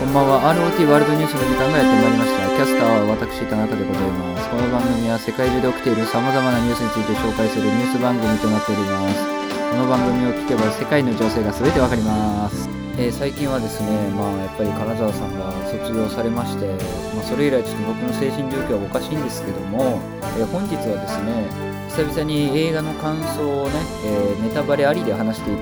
こんばんは。ROT ワールドニュースの時間がやってまいりました。キャスターは私田中でございます。この番組は世界中で起きている様々なニュースについて紹介するニュース番組となっております。この番組を聞けば世界の情勢が全てわかります。えー、最近はですね、まあ、やっぱり金沢さんが卒業されまして、まあ、それ以来ちょっと僕の精神状況はおかしいんですけども、えー、本日はですね久々に映画の感想をね、えー、ネタバレありで話していく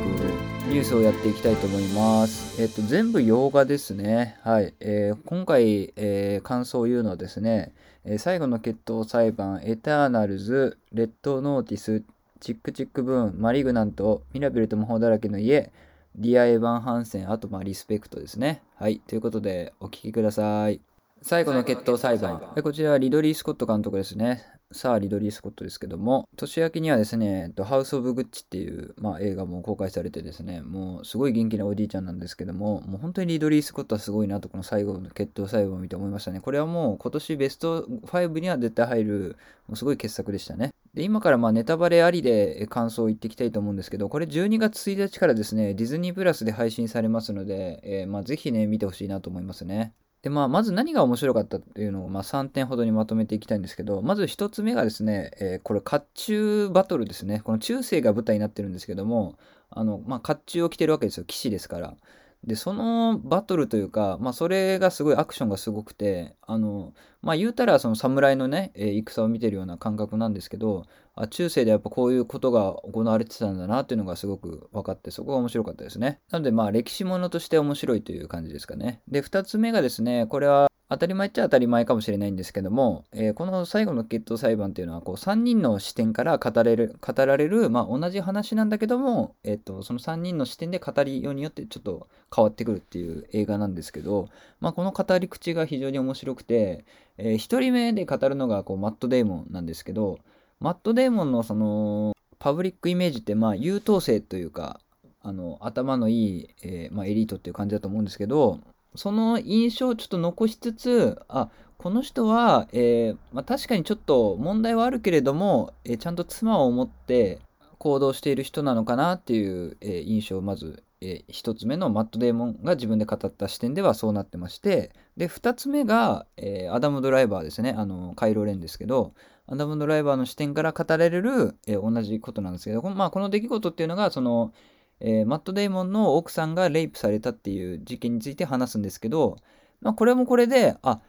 ニュースをやっていきたいと思います。えっと、全部洋画ですね。はい。えー、今回、えー、感想を言うのはですね、えー、最後の決闘裁判、エターナルズ、レッドノーティス、チックチックブーン、マリグナント、ミラベルと魔法だらけの家、ディア・エヴァン・ハンセン、あと、まあ、リスペクトですね。はい。ということで、お聴きください。最後の決闘裁判。こちらはリドリー・スコット監督ですね。さあ、リドリー・スコットですけども、年明けにはですね、ハウス・オブ・グッチっていう、まあ、映画も公開されてですね、もうすごい元気なおじいちゃんなんですけども、もう本当にリドリー・スコットはすごいなと、この最後の決闘最後を見て思いましたね。これはもう今年ベスト5には絶対入る、もうすごい傑作でしたね。で、今からまあネタバレありで感想を言っていきたいと思うんですけど、これ12月1日からですね、ディズニープラスで配信されますので、えー、まあぜひね、見てほしいなと思いますね。で、まあ、まず何が面白かったっていうのを、まあ、3点ほどにまとめていきたいんですけど、まず1つ目がですね、えー、これ、甲冑バトルですね。この中世が舞台になってるんですけども、あの、まあ、甲冑を着てるわけですよ。騎士ですから。で、そのバトルというか、まあ、それがすごいアクションがすごくて、あの、まあ、言うたら、その侍のね、え、戦を見てるような感覚なんですけど、あ、中世でやっぱこういうことが行われてたんだなっていうのがすごく分かって、そこが面白かったですね。なので、まあ、歴史ものとして面白いという感じですかね。で、2つ目がですね、これは、当たり前っちゃ当たり前かもしれないんですけども、えー、この最後の決闘裁判っていうのはこう3人の視点から語れる語られる、まあ、同じ話なんだけども、えーと、その3人の視点で語りようによってちょっと変わってくるっていう映画なんですけど、まあ、この語り口が非常に面白くて、えー、1人目で語るのがこうマット・デーモンなんですけどマット・デーモンのそのパブリックイメージってまあ優等生というかあの頭のいい、えー、まあ、エリートっていう感じだと思うんですけどその印象をちょっと残しつつ、あ、この人は、えー、まあ、確かにちょっと問題はあるけれども、えー、ちゃんと妻を持って行動している人なのかなっていう、えー、印象をまず、え1つ目のマット・デーモンが自分で語った視点ではそうなってましてで2つ目が、えアダム・ドライバーですね。あのカイロ・レンですけどアダム・ドライバーの視点から語られる、え同じことなんですけど,、まあ、この出来事っていうのがそのえー、マット・デイモンの奥さんがレイプされたっていう事件について話すんですけど、まあ、これもこれであ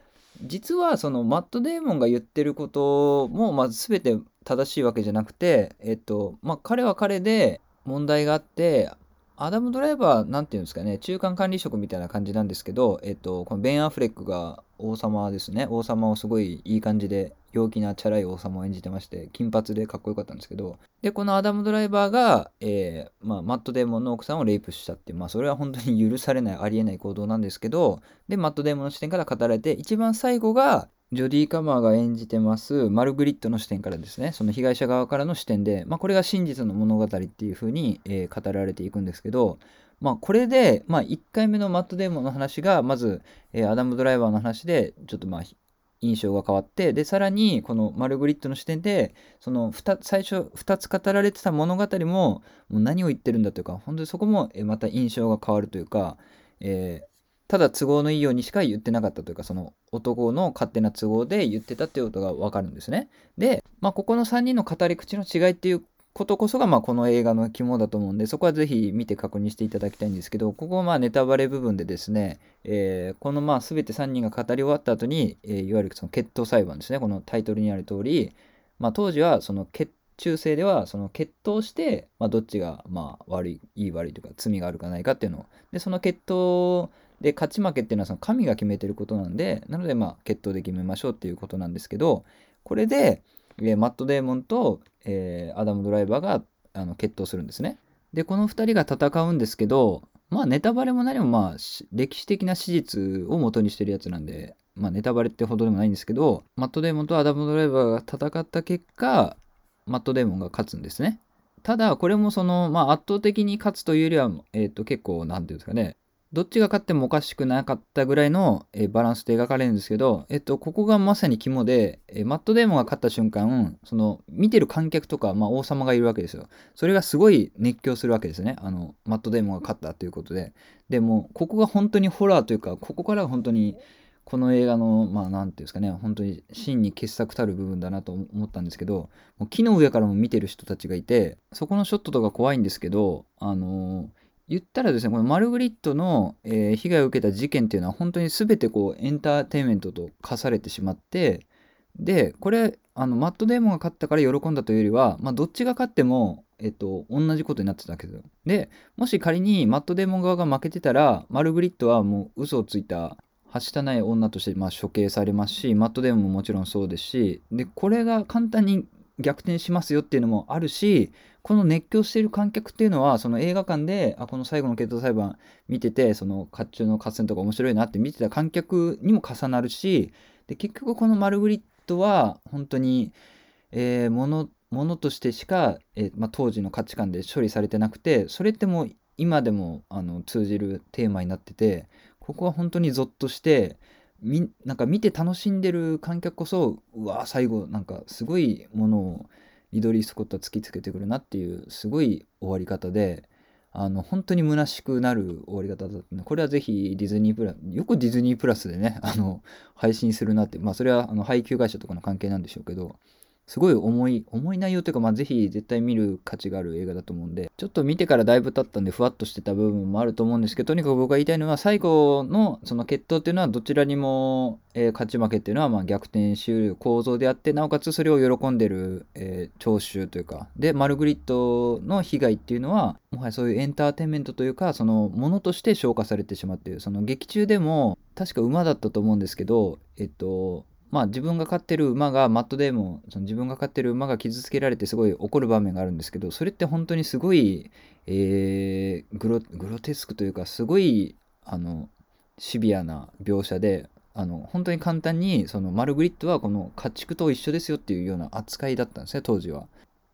実はそのマット・デイモンが言ってることもまず全て正しいわけじゃなくて、えっとまあ、彼は彼で問題があってアダム・ドライバーなんていうんですかね中間管理職みたいな感じなんですけど、えっと、このベン・アフレックが王様ですね。王様をすごいいい感じで陽気なチャラい王様を演じてまして、金髪でかっこよかったんですけど、で、このアダム・ドライバーが、えー、まあ、マット・デーモンの奥さんをレイプしたっていう、まあ、それは本当に許されない、ありえない行動なんですけど、で、マット・デーモンの視点から語られて、一番最後が、ジョディ・カマーが演じてますマルグリットの視点からですね、その被害者側からの視点で、まあ、これが真実の物語っていう風に、えー、語られていくんですけど、まあ、これで、まあ、1回目のマット・デーモンの話が、まず、えー、アダム・ドライバーの話で、ちょっとまあ、印象が変わってでさらにこのマルグリットの視点でその最初2つ語られてた物語ももう何を言ってるんだというか本当にそこもまた印象が変わるというか、えー、ただ都合のいいようにしか言ってなかったというかその男の勝手な都合で言ってたっていうことが分かるんですね。で、まあ、ここの3人の語り口の違いっていうことこそが、まあ、この映画の肝だと思うんで、そこはぜひ見て確認していただきたいんですけど、ここはまあネタバレ部分でですね、えー、このまあ全て3人が語り終わった後に、えー、いわゆるその決闘裁判ですね、このタイトルにある通り、まあ、当時はその決中世ではその決闘して、まあ、どっちがまあ悪い、いい悪いというか罪があるかないかっていうのを、で、その決闘で勝ち負けっていうのはその神が決めてることなんで、なのでまあ決闘で決めましょうっていうことなんですけど、これで、えー、マット・デーモンと、えー、アダム・ドライバーがあの決闘するんですね。で、この2人が戦うんですけど、まあネタバレも何もまあ歴史的な史実を元にしてるやつなんで、まあネタバレってほどでもないんですけど、マット・デーモンとアダム・ドライバーが戦った結果、マット・デーモンが勝つんですね。ただ、これもその、まあ圧倒的に勝つというよりは、えっ、と結構、なんていうんですかね、どっちが勝ってもおかしくなかったぐらいの、えバランスで描かれるんですけど、えっと、ここがまさに肝で、えマット・デーモンが勝った瞬間、その、見てる観客とか、まあ、王様がいるわけですよ。それがすごい熱狂するわけですね。あの、マット・デーモンが勝ったということで。でも、ここが本当にホラーというか、ここから本当に、この映画の、まあ、なんていうんですかね、本当に真に傑作たる部分だなと思ったんですけど、もう木の上からも見てる人たちがいて、そこのショットとか怖いんですけど、あのー言ったらですね、このマルグリットの、えー、被害を受けた事件っていうのは本当に全てこうエンターテインメントと化されてしまって、で、これ、あのマット・デーモンが勝ったから喜んだというよりは、まあ、どっちが勝っても、えっと、同じことになってたけですよ。で、もし仮にマット・デーモン側が負けてたら、マルグリットはもう嘘をついた、はしたない女として、まあ、処刑されますし、マット・デーモンももちろんそうですし、で、これが簡単に逆転しますよっていうのもあるし、この熱狂している観客っていうのは、その映画館で、あ、この最後の決闘裁判見てて、その甲冑の合戦とか面白いなって見てた観客にも重なるし、で、結局このマルグリットは、本当に、えー、もの、ものとしてしか、えー、まあ、当時の価値観で処理されてなくて、それってもう今でもあの通じるテーマになってて、ここは本当にゾッとして、みなんか見て楽しんでる観客こそうわ最後なんかすごいものをリドリー・スコットは突きつけてくるなっていうすごい終わり方であの本当に虚しくなる終わり方だったのでこれはぜひディズニープラスよくディズニープラスでねあの配信するなってまあそれはあの配給会社とかの関係なんでしょうけどすごい重い、重い内容というか、まあ、ぜひ絶対見る価値がある映画だと思うんで、ちょっと見てからだいぶ経ったんで、ふわっとしてた部分もあると思うんですけど、とにかく僕が言いたいのは、最後のその決闘っていうのは、どちらにも、えー、勝ち負けっていうのは、まあ、逆転しうる構造であって、なおかつそれを喜んでる、えー、聴衆というか、で、マルグリットの被害っていうのは、もはやそういうエンターテインメントというか、そのものとして消化されてしまっている。その劇中でも、確か馬だったと思うんですけど、えっと、まあ自分が飼ってる馬がマットデーモンその自分が飼ってる馬が傷つけられてすごい怒る場面があるんですけどそれって本当にすごい、えー、グロテスクというかすごいあのシビアな描写であの本当に簡単にそのマルグリットはこの家畜と一緒ですよっていうような扱いだったんですね当時は。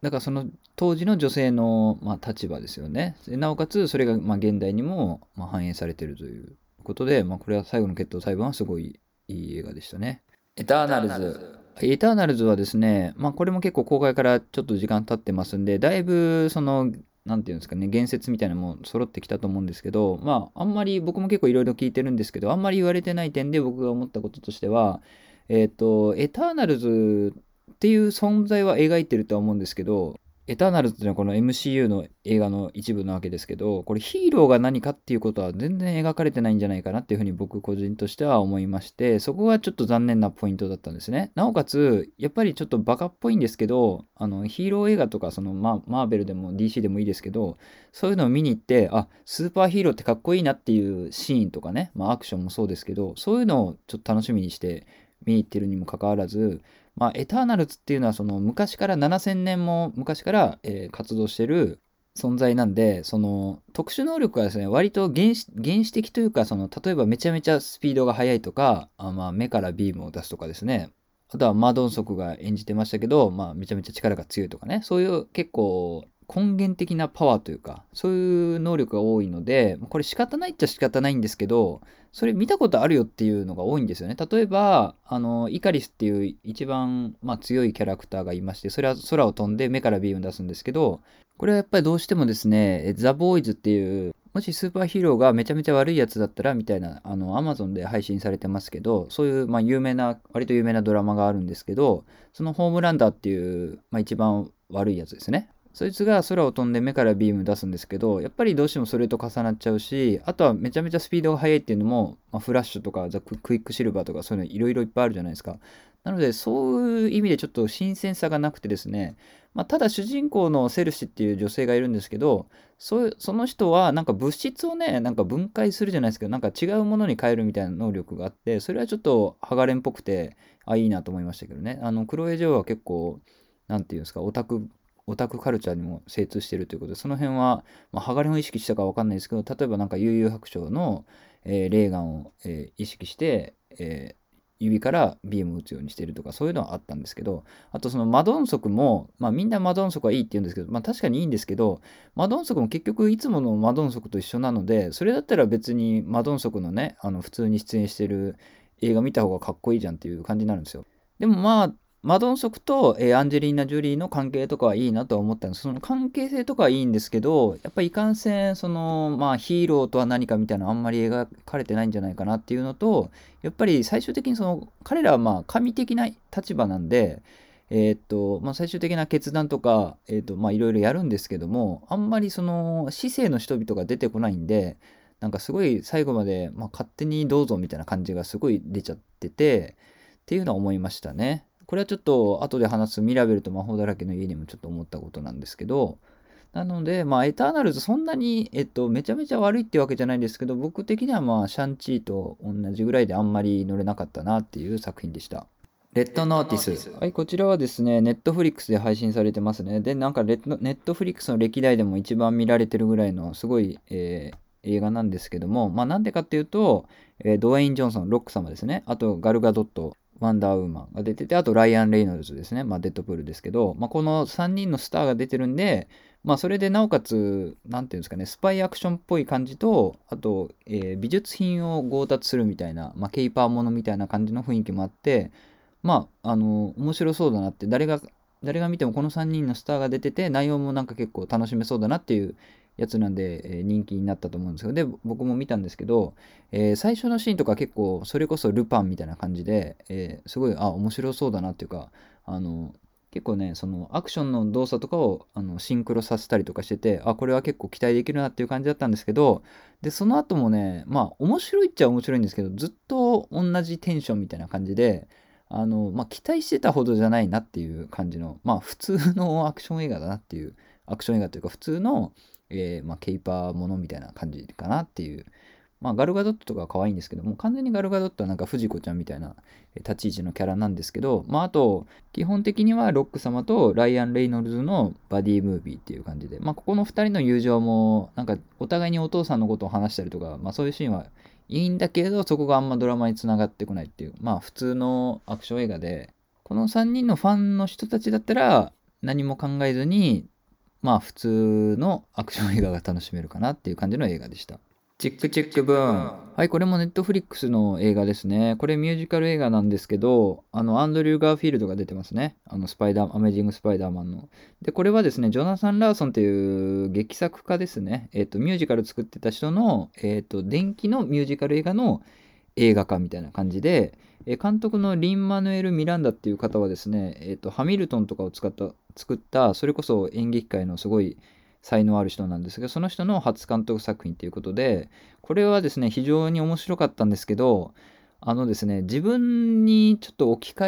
だからその当時の女性の、まあ、立場ですよね。なおかつそれが、まあ、現代にも、まあ、反映されてるということで、まあ、これは最後の決闘裁判はすごいいい映画でしたね。エターナルズ。エターナルズはですね、まあこれも結構公開からちょっと時間経ってますんで、だいぶその、なんていうんですかね、言説みたいなのも揃ってきたと思うんですけど、まああんまり僕も結構いろいろ聞いてるんですけど、あんまり言われてない点で僕が思ったこととしては、えっ、ー、と、エターナルズっていう存在は描いてるとは思うんですけど、エターナルズっていうのはこの MCU の映画の一部なわけですけど、これヒーローが何かっていうことは全然描かれてないんじゃないかなっていうふうに僕個人としては思いまして、そこがちょっと残念なポイントだったんですね。なおかつ、やっぱりちょっとバカっぽいんですけど、あのヒーロー映画とかそのママーベルでも DC でもいいですけど、そういうのを見に行って、あ、スーパーヒーローってかっこいいなっていうシーンとかね、まあアクションもそうですけど、そういうのをちょっと楽しみにして見に行ってるにもかかわらず、まあ、エターナルズっていうのはその昔から7000年も昔から、え、活動してる存在なんで、その特殊能力はですね、割と原始原始的というか、その例えばめちゃめちゃスピードが速いとか、あまあ、目からビームを出すとかですね、あとはマドンソクが演じてましたけど、まあ、めちゃめちゃ力が強いとかね、そういう結構根源的なパワーというか、そういう能力が多いので、これ仕方ないっちゃ仕方ないんですけど、それ見たことあるよっていうのが多いんですよね。例えば、あの、イカリスっていう一番、まあ、強いキャラクターがいまして、それは空を飛んで目からビーム出すんですけど、これはやっぱりどうしてもですね、ザ・ボーイズっていう、もしスーパーヒーローがめちゃめちゃ悪いやつだったらみたいな、あの、アマゾンで配信されてますけど、そういう、まあ、有名な、割と有名なドラマがあるんですけど、そのホームランダーっていう、まあ、一番悪いやつですね。そいつが空を飛んで目からビーム出すんですけど、やっぱりどうしてもそれと重なっちゃうし、あとはめちゃめちゃスピードが速いっていうのも、まあ、フラッシュとかザククイックシルバーとかそういうのいろいろいっぱいあるじゃないですか。なので、そういう意味でちょっと新鮮さがなくてですね、まあ、ただ主人公のセルシっていう女性がいるんですけど、そその人はなんか物質をね、なんか分解するじゃないですけど、なんか違うものに変えるみたいな能力があって、それはちょっとハガレンっぽくて、あ、いいなと思いましたけどね。あの、クロエ・ジョーは結構、なんていうんですか、オタクオタクカルチャーにも精通してるということで、その辺は、まあ、ハガレンを意識したかわかんないですけど、例えばなんか悠々白書の、えー、レーガンを、えー、意識して、え指からビームを打つようにしてるとかそういうのはあったんですけどあとそのマドンソクも、まあ、みんなマドンソクはいいって言うんですけど、まあ、確かにいいんですけどマドンソクも結局いつものマドンソクと一緒なのでそれだったら別にマドンソクのねあの普通に出演してる映画見た方がかっこいいじゃんっていう感じになるんですよ。でもまあマドンソクと、えー、アンジェリーナ・ジュリーの関係とかはいいなとは思ったんですその関係性とかはいいんですけどやっぱりいかんせんそのまあヒーローとは何かみたいなのあんまり描かれてないんじゃないかなっていうのとやっぱり最終的にその彼らはまあ神的な立場なんでえー、っとまあ、最終的な決断とか、えー、っとまあ、いろいろやるんですけどもあんまりその市政の人々が出てこないんでなんかすごい最後まで、まあ、勝手にどうぞみたいな感じがすごい出ちゃっててっていうのは思いましたね。これはちょっと後で話すミラベルと魔法だらけの家にもちょっと思ったことなんですけど、なので、まあ、エターナルズそんなに、えっと、めちゃめちゃ悪いってわけじゃないんですけど、僕的にはまあ、シャンチーと同じぐらいであんまり乗れなかったなっていう作品でした。レッドノーティス。はい、こちらはですね、ネットフリックスで配信されてますね。で、なんかネットフリックスの歴代でも一番見られてるぐらいのすごい、えー、映画なんですけども、まあなんでかっていうと、えー、ドウェイン・ジョンソン、ロック様ですね。あと、ガルガドット、ワンダーウーマンが出てて、あとライアン・レイノルズですね。まあ、デッドプールですけど、まあ、この3人のスターが出てるんで、まあ、それでなおかつ、なんていうんですかね、スパイアクションっぽい感じと、あと、えー、美術品を強奪するみたいな、まあ、ケイパーものみたいな感じの雰囲気もあって、まあ、あの、面白そうだなって、誰が、誰が見てもこの3人のスターが出てて、内容もなんか結構楽しめそうだなっていうやつなんで、え、人気になったと思うんですけど、で、僕も見たんですけど、えー、最初のシーンとか結構、それこそルパンみたいな感じで、えー、すごい、あ、面白そうだなっていうか、あの、結構ね、そのアクションの動作とかをあのシンクロさせたりとかしてて、あ、これは結構期待できるなっていう感じだったんですけど、で、その後もね、まあ、面白いっちゃ面白いんですけど、ずっと同じテンションみたいな感じで、あの、まあ、期待してたほどじゃないなっていう感じの、まあ、普通のアクション映画だなっていう、アクション映画というか、普通の、えー、まあ、ケイパーものみたいな感じかなっていう。まあ、ガルガドットとかは可愛いんですけども、完全にガルガドットはなんか藤子ちゃんみたいな立ち位置のキャラなんですけど、まあ、あと、基本的にはロック様とライアン・レイノルズのバディムービーっていう感じで、まあ、ここの2人の友情も、なんかお互いにお父さんのことを話したりとか、まあ、そういうシーンはいいんだけど、そこがあんまドラマにつながってこないっていう、まあ、普通のアクション映画で、この3人のファンの人たちだったら、何も考えずにまあ普通のアクション映画が楽しめるかなっていう感じの映画でした。チックチックブーン。はい、これもネットフリックスの映画ですね。これミュージカル映画なんですけど、あの、アンドリュー・ガーフィールドが出てますね。あの、スパイダー、アメージング・スパイダーマンの。で、これはですね、ジョナサン・ラーソンっていう劇作家ですね。えっ、ー、と、ミュージカル作ってた人の、えっ、ー、と、電気のミュージカル映画の映画化みたいな感じで、え監督のリン・マヌエル・ミランダっていう方はですね、えーと、ハミルトンとかを使った作ったそれこそ演劇界のすごい才能ある人なんですがその人の初監督作品ということでこれはですね非常に面白かったんですけどあのですね自分にちょっと置き換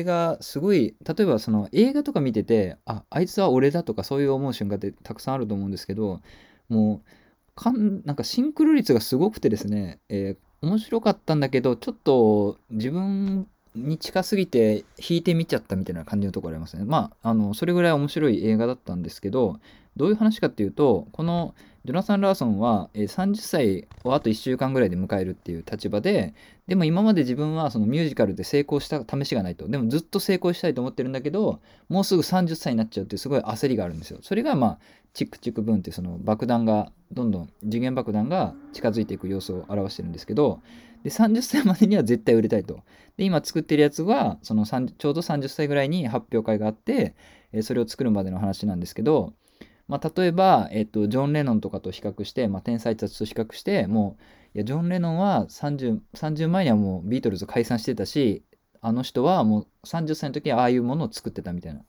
えがすごい例えばその映画とか見ててああいつは俺だとかそういう思う瞬間ってたくさんあると思うんですけどもうかんなんかシンクロ率がすごくてですね、えー、面白かったんだけど、ちょっと自分に近すぎて引いてみちゃったみたいな感じのところありますね。まあ、あの、それぐらい面白い映画だったんですけど、どういう話かっていうと、このジョナサン・ラーソンは30歳をあと1週間ぐらいで迎えるっていう立場で、でも今まで自分はそのミュージカルで成功した試しがないと。でもずっと成功したいと思ってるんだけど、もうすぐ30歳になっちゃうっていうすごい焦りがあるんですよ。それがまあ、チックチックブンってその爆弾が、どんどん次元爆弾が近づいていく様子を表してるんですけど、で、30歳までには絶対売れたいと。で、今作ってるやつは、そのちょうど30歳ぐらいに発表会があって、えそれを作るまでの話なんですけど、まあ、例えば、えっと、ジョン・レノンとかと比較して、まあ、天才たちと比較して、もう、いや、ジョン・レノンは 30, 30前にはもうビートルズ解散してたし、あの人はもう30歳の時はああいうものを作ってたみたいな。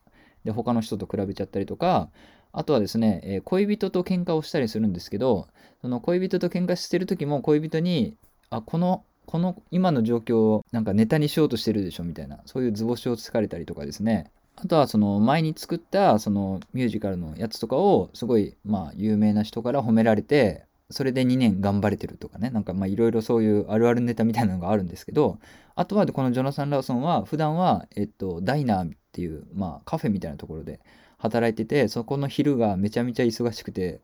で、他の人と比べちゃったりとか、あとはですね、えー、恋人と喧嘩をしたりするんですけど、その恋人と喧嘩してる時も恋人に、あ、この、この今の状況をなんかネタにしようとしてるでしょみたいな、そういう図星をつかれたりとかですね。あとはその前に作ったそのミュージカルのやつとかをすごいまあ有名な人から褒められて、それで2年頑張れてるとかね、なんかまあいろいろそういうあるあるネタみたいなのがあるんですけど、あとはこのジョナサン・ラーソンは普段は、えっと、ダイナーっていう、まあカフェみたいなところで働いてて、そこの昼がめちゃめちゃ忙しくて、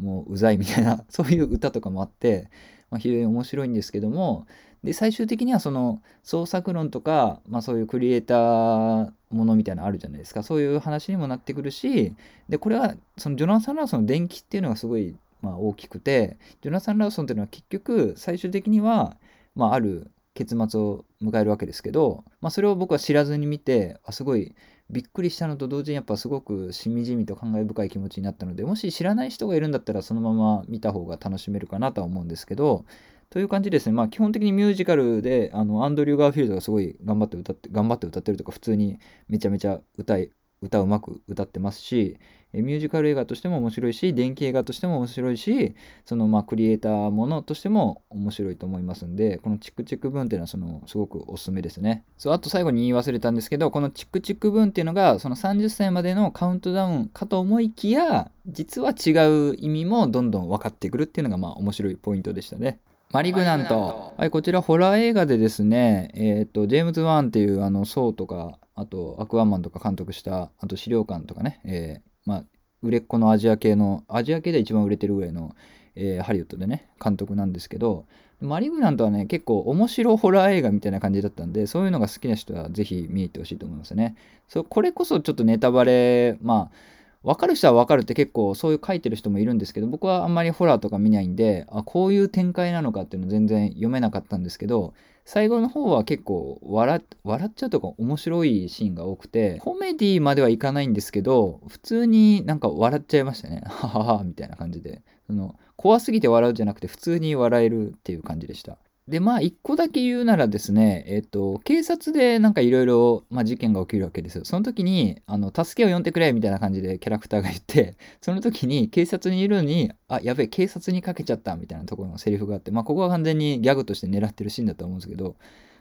もううざいみたいな そういう歌とかもあって、まあ、非常に面白いんですけどもで最終的にはその創作論とか、まあ、そういうクリエイターものみたいなのあるじゃないですか。そういう話にもなってくるしでこれはそのジョナサン・ラーソンの伝記っていうのがすごい、まあ、大きくてジョナサン・ラーソンっていうのは結局最終的には、まあ、ある結末を迎えるわけですけど、まあ、それを僕は知らずに見てあすごいびっくりしたのと同時にやっぱすごくしみじみと感慨深い気持ちになったのでもし知らない人がいるんだったらそのまま見た方が楽しめるかなとは思うんですけどという感じですね。まあ基本的にミュージカルであのアンドリュー・ガーフィールドがすごい頑張って歌って、頑張って歌ってるとか普通にめちゃめちゃ歌い、歌うまく歌ってますし、ミュージカル映画としても面白いし、電気映画としても面白いし、そのまあクリエイターものとしても面白いと思いますんで、このチクチク文っていうのはそのすごくおすすめですね。そう、あと最後に言い忘れたんですけど、このチクチク文っていうのがその30歳までのカウントダウンかと思いきや、実は違う意味もどんどん分かってくるっていうのがまあ面白いポイントでしたね。マリグナント。はい、こちらホラー映画でですね、えっ、と、ジェームズ・ワンっていうあの、ソーとか、あと、アクアマンとか監督した、あと資料館とかね、えー、まあ、売れっ子のアジア系の、アジア系で一番売れてるぐらいの、えー、ハリウッドでね、監督なんですけど、マリグナントはね、結構面白ホラー映画みたいな感じだったんで、そういうのが好きな人はぜひ見に行ってほしいと思いますね。そうこれこそちょっとネタバレ、まあ、分かる人は分かるって結構そういう書いてる人もいるんですけど僕はあんまりホラーとか見ないんであこういう展開なのかっていうの全然読めなかったんですけど最後の方は結構笑笑っちゃうとか面白いシーンが多くてコメディまではいかないんですけど普通になんか笑っちゃいましたね。はははみたいな感じで。その怖すぎて笑うじゃなくて普通に笑えるっていう感じでした。で、まあ、一個だけ言うならですね、えっと、警察でなんかいろいろ事件が起きるわけですよ。その時に、あの、助けを呼んでくれみたいな感じでキャラクターが言って、その時に警察にいるのに、あ、やべえ、警察にかけちゃったみたいなところのセリフがあって、まあ、ここは完全にギャグとして狙ってるシーンだと思うんですけど、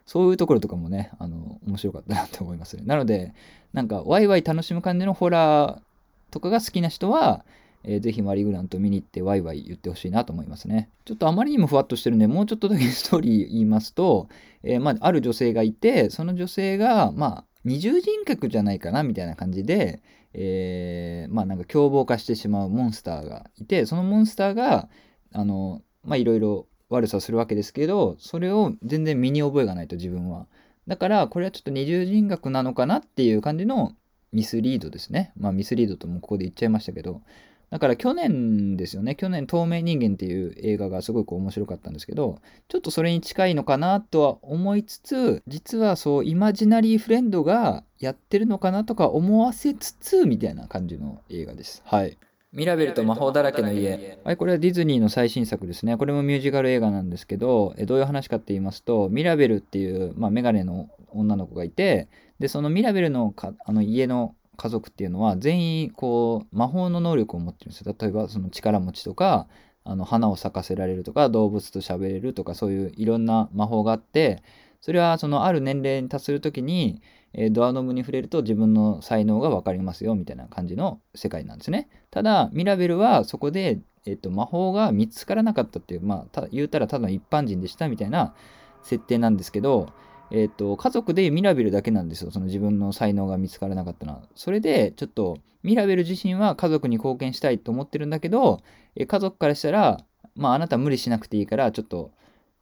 そういうところとかもね、あの、面白かったなと思いますね。なので、なんか、ワイワイ楽しむ感じのホラーとかが好きな人は、えー、ぜひマリー・グラント見に行ってワイワイ言ってほしいなと思いますね。ちょっとあまりにもふわっとしてるんで、もうちょっとだけストーリー言いますと、えー、まあ、ある女性がいて、その女性が、まあ、二重人格じゃないかなみたいな感じで、えー、まあなんか凶暴化してしまうモンスターがいて、そのモンスターが、あの、まあいろいろ悪さするわけですけど、それを全然身に覚えがないと自分は。だから、これはちょっと二重人格なのかなっていう感じのミスリードですね。まあミスリードともここで言っちゃいましたけど、だから去年ですよね。去年、透明人間っていう映画がすごく面白かったんですけど、ちょっとそれに近いのかなとは思いつつ、実はそう、イマジナリーフレンドがやってるのかなとか思わせつつ、みたいな感じの映画です。はい。ミラベルと魔法だらけの家。はい、これはディズニーの最新作ですね。これもミュージカル映画なんですけど、えどういう話かって言いますと、ミラベルっていう、まあ、メガネの女の子がいて、で、そのミラベルのかあの家の家族っていうのは全員こう魔法の能力を持ってるんですよ。例えばその力持ちとかあの花を咲かせられるとか動物と喋れるとかそういういろんな魔法があってそれはそのある年齢に達する時に、えー、ドアノブに触れると自分の才能が分かりますよみたいな感じの世界なんですね。ただミラベルはそこで、えーと、魔法が見つからなかったっていうまあ言うたらただ一般人でしたみたいな設定なんですけどえっ、ー、と、家族でミラベルだけなんですよ。その自分の才能が見つからなかったのは。それで、ちょっと、ミラベル自身は家族に貢献したいと思ってるんだけど、え家族からしたら、まあ、あなた無理しなくていいから、ちょっと、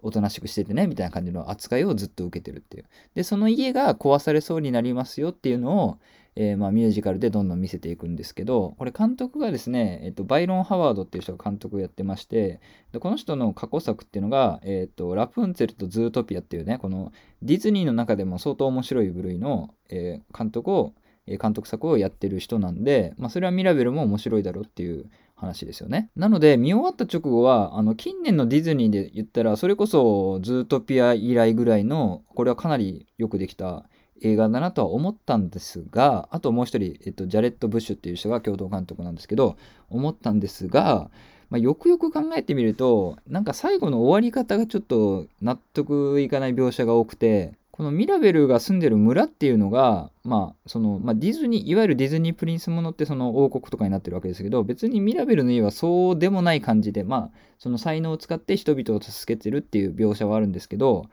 おとなしくしててね、みたいな感じの扱いをずっと受けてるっていう。で、その家が壊されそうになりますよっていうのを、えー、まあ、ミュージカルでどんどん見せていくんですけど、これ監督がですね、えっと、バイロン・ハワードっていう人が監督をやってまして、でこの人の過去作っていうのが、えっと、ラプンツェルとズートピアっていうね、このディズニーの中でも相当面白い部類の、えー、監督を、監督作をやってる人なんで、まあ、それはミラベルも面白いだろうっていう話ですよね。なので、見終わった直後は、あの、近年のディズニーで言ったら、それこそ、ズートピア以来ぐらいの、これはかなりよくできた映画だなとは思ったんですが、あともう一人、えっと、ジャレット・ブッシュっていう人が共同監督なんですけど、思ったんですが、まあ、よくよく考えてみると、なんか最後の終わり方がちょっと納得いかない描写が多くて、このミラベルが住んでる村っていうのが、まあ、その、まあ、ディズニー、いわゆるディズニープリンスものってその王国とかになってるわけですけど、別にミラベルの家はそうでもない感じで、まあ、その才能を使って人々を助けてるっていう描写はあるんですけど、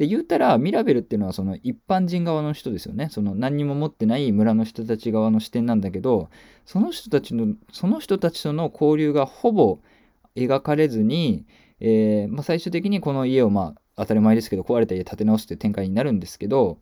で言ったらミラベルっていうのはその一般人側の人ですよね。その何にも持ってない村の人たち側の視点なんだけどその人たちのその人たちとの交流がほぼ描かれずに、えー、まあ、最終的にこの家をまあ当たり前ですけど壊れた家建て直すっていう展開になるんですけど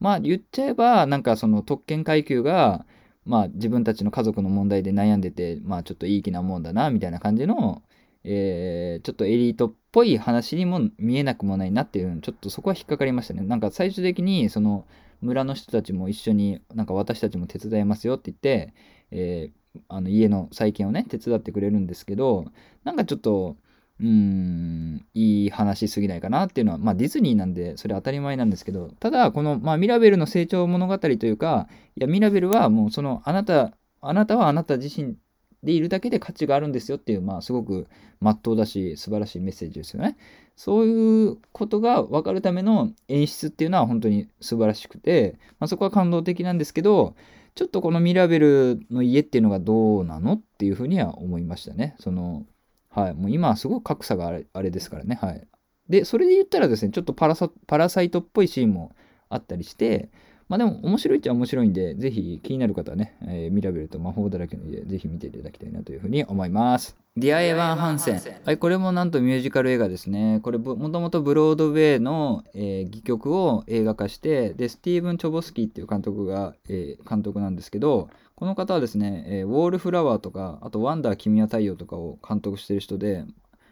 まあ言っちゃえばなんかその特権階級がまあ自分たちの家族の問題で悩んでてまあちょっといい気なもんだなみたいな感じのえー、ちょっとエリートっぽい話にも見えなくもないなっていうちょっとそこは引っかかりましたね。なんか最終的にその村の人たちも一緒になんか私たちも手伝いますよって言って、えー、あの家の再建をね手伝ってくれるんですけどなんかちょっとうーんいい話すぎないかなっていうのはまあディズニーなんでそれ当たり前なんですけどただこの、まあ、ミラベルの成長物語というかいやミラベルはもうそのあなたあなたはあなた自身でいるだけで価値があるんですよっていう、まあ、すごくまっとうだし、素晴らしいメッセージですよね。そういうことが分かるための演出っていうのは本当に素晴らしくて、まあ、そこは感動的なんですけど、ちょっとこのミラベルの家っていうのがどうなのっていうふうには思いましたね。その、はい。もう今はすごく格差があれですからね。はい。で、それで言ったらですね、ちょっとパラサイトっぽいシーンもあったりして、まあでも面白いっちゃ面白いんで、ぜひ気になる方はね、えー、ミラベルと魔法だらけの家、ぜひ見ていただきたいなというふうに思います。ディア・エヴァン・ハンセン。はい、これもなんとミュージカル映画ですね。これもともとブロードウェイの、えー、戯曲を映画化して、で、スティーブン・チョボスキーっていう監督が、えー、監督なんですけど、この方はですね、えー、ウォールフラワーとか、あとワンダー君は太陽とかを監督してる人で、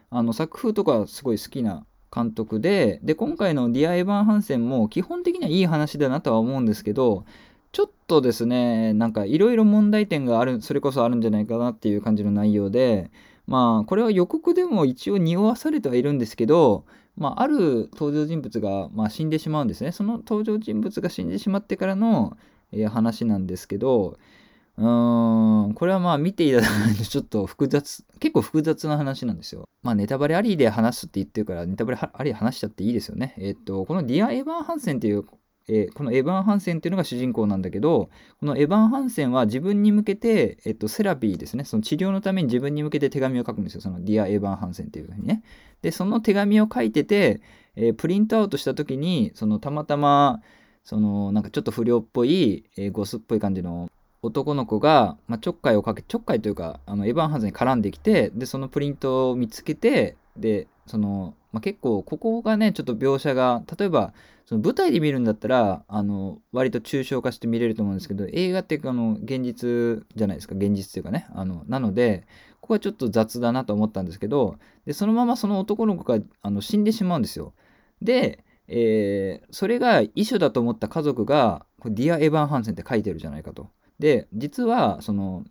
あの作風とかすごい好きな監督で、で、今回のディア・エヴァン・ハンセンも基本的にはいい話だなとは思うんですけど、ちょっとですね、なんかいろいろ問題点がある、それこそあるんじゃないかなっていう感じの内容で、まあ、これは予告でも一応匂わされてはいるんですけど、まあ、ある登場人物が、まあ、死んでしまうんですね。その登場人物が死んでしまってからの、えー、話なんですけど、うん、これはまあ見ていただかないとちょっと複雑、結構複雑な話なんですよ。まあネタバレありで話すって言ってるから、ネタバレありで話しちゃっていいですよね。えっと、このディア・エヴァン・ハンセンっていう、えー、このエヴァン・ハンセンっていうのが主人公なんだけど、このエヴァン・ハンセンは自分に向けて、えっと、セラピーですね、その治療のために自分に向けて手紙を書くんですよ。そのディア・エヴァン・ハンセンっていうふうにね。で、その手紙を書いてて、えー、プリントアウトした時に、そのたまたま、そのなんかちょっと不良っぽい、えー、ゴスっぽい感じの男の子が、まあ、ちょっかいをかけちょっかいというかあのエヴァン・ハンズに絡んできてでそのプリントを見つけてでその、まあ、結構ここがねちょっと描写が例えばその舞台で見るんだったらあの割と抽象化して見れると思うんですけど映画ってあの現実じゃないですか現実というかねあのなのでここはちょっと雑だなと思ったんですけどでそのままその男の子があの死んでしまうんですよで、えー、それが遺書だと思った家族が「ディア・エヴァン・ハンセン」って書いてるじゃないかと。で実はその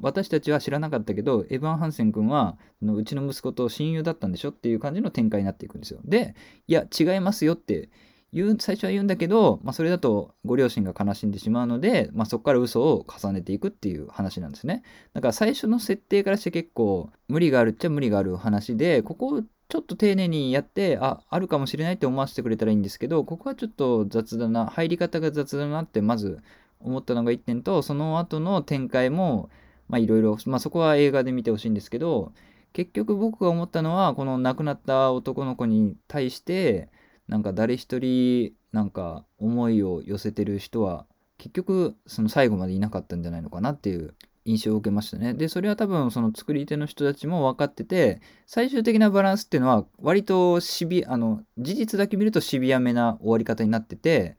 私たちは知らなかったけどエヴァン・ハンセン君はうちの息子と親友だったんでしょっていう感じの展開になっていくんですよ。でいや違いますよって言う最初は言うんだけど、まあ、それだとご両親が悲しんでしまうので、まあ、そこから嘘を重ねていくっていう話なんですね。だから最初の設定からして結構無理があるっちゃ無理がある話でここをちょっと丁寧にやってああるかもしれないって思わせてくれたらいいんですけどここはちょっと雑だな入り方が雑だなってまず思ったのが1点とその後の展開もいろいろそこは映画で見てほしいんですけど結局僕が思ったのはこの亡くなった男の子に対してなんか誰一人なんか思いを寄せてる人は結局その最後までいなかったんじゃないのかなっていう印象を受けましたね。で、それは多分その作り手の人たちも分かってて、最終的なバランスっていうのは割とシビ、あの、事実だけ見るとシビアめな終わり方になってて、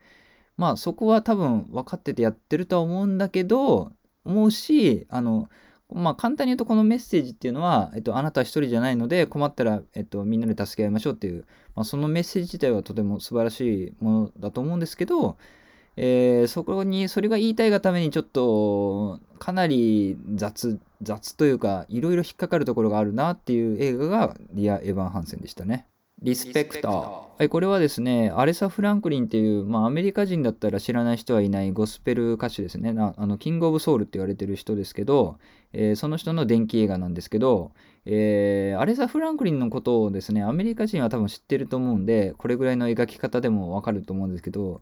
まあそこは多分分かっててやってるとは思うんだけど、思うし、あの、まあ簡単に言うとこのメッセージっていうのは、えっと、あなた一人じゃないので困ったら、えっと、みんなで助け合いましょうっていう、まあ、そのメッセージ自体はとても素晴らしいものだと思うんですけど、えー、そこに、それが言いたいがためにちょっと、かなり雑、雑というか、いろいろ引っかかるところがあるなっていう映画が、リア・エヴァン・ハンセンでしたね。リスペクター。はい、これはですね、アレサ・フランクリンっていう、まあ、アメリカ人だったら知らない人はいないゴスペル歌手ですね。あのキング・オブ・ソウルって言われてる人ですけど、えー、その人の電気映画なんですけど、えー、アレサ・フランクリンのことをですね、アメリカ人は多分知ってると思うんで、これぐらいの描き方でもわかると思うんですけど、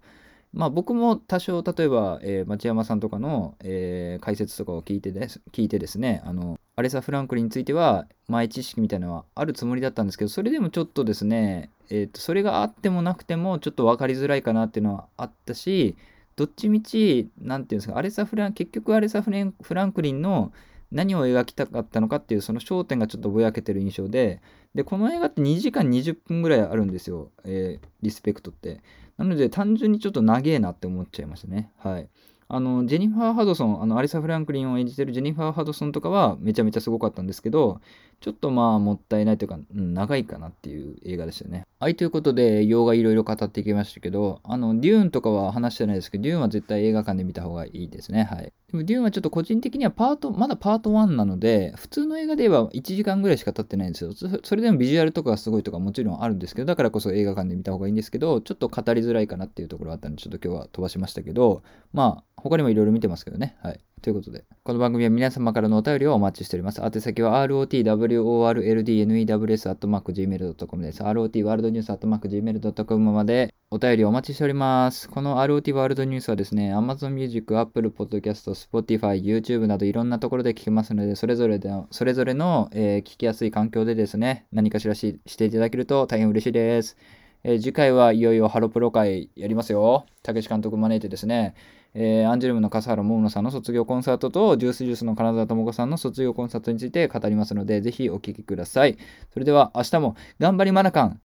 まあ僕も多少例えば、えー、町山さんとかの、えー、解説とかを聞いてです聞いてですねあのアレサ・フランクリンについては前知識みたいなのはあるつもりだったんですけどそれでもちょっとですね、えーと、それがあってもなくてもちょっと分かりづらいかなっていうのはあったしどっちみち何て言うんですかアレサ・フラン結局アレサフ・フランクリンの何を描きたかったのかっていうその焦点がちょっとぼやけてる印象ででこの映画って2時間20分ぐらいあるんですよ、えー、リスペクトって。なので単純にちょっと長えなって思っちゃいましたね。はい。あのジェニファー・ハドソンあのアリサ・フランクリンを演じてるジェニファー・ハドソンとかはめちゃめちゃすごかったんですけどちょっとまあもったいないというか、うん、長いかなっていう映画でしたね。はい、ということで、洋画いろいろ語っていきましたけど、あの、デューンとかは話してないですけど、デューンは絶対映画館で見た方がいいですね。はい。でも、デューンはちょっと個人的にはパート、まだパート1なので、普通の映画で言えば1時間ぐらいしか経ってないんですよ。それでもビジュアルとかすごいとかもちろんあるんですけど、だからこそ映画館で見た方がいいんですけど、ちょっと語りづらいかなっていうところがあったので、ちょっと今日は飛ばしましたけど、まあ、他にもいろいろ見てますけどね。はい。ということで、この番組は皆様からのお便りをお待ちしております。宛先は rotworldnews.gmail.com です。rot ワールドニュース .gmail.com までお便りお待ちしております。この ROT ワールドニュースはですね、Amazon Music、Apple Podcast、Spotify、YouTube などいろんなところで聞けますので、それぞれでそれぞれの、えー、聞きやすい環境でですね、何かしらししていただけると大変嬉しいです。えー、次回はいよいよハロプロ会やりますよ。たけし監督招いてですね、えー、アンジュルムの笠原桃野さんの卒業コンサートと、ジュースジュースの金沢智子さんの卒業コンサートについて語りますので、ぜひお聴きください。それでは明日も頑張りマナカン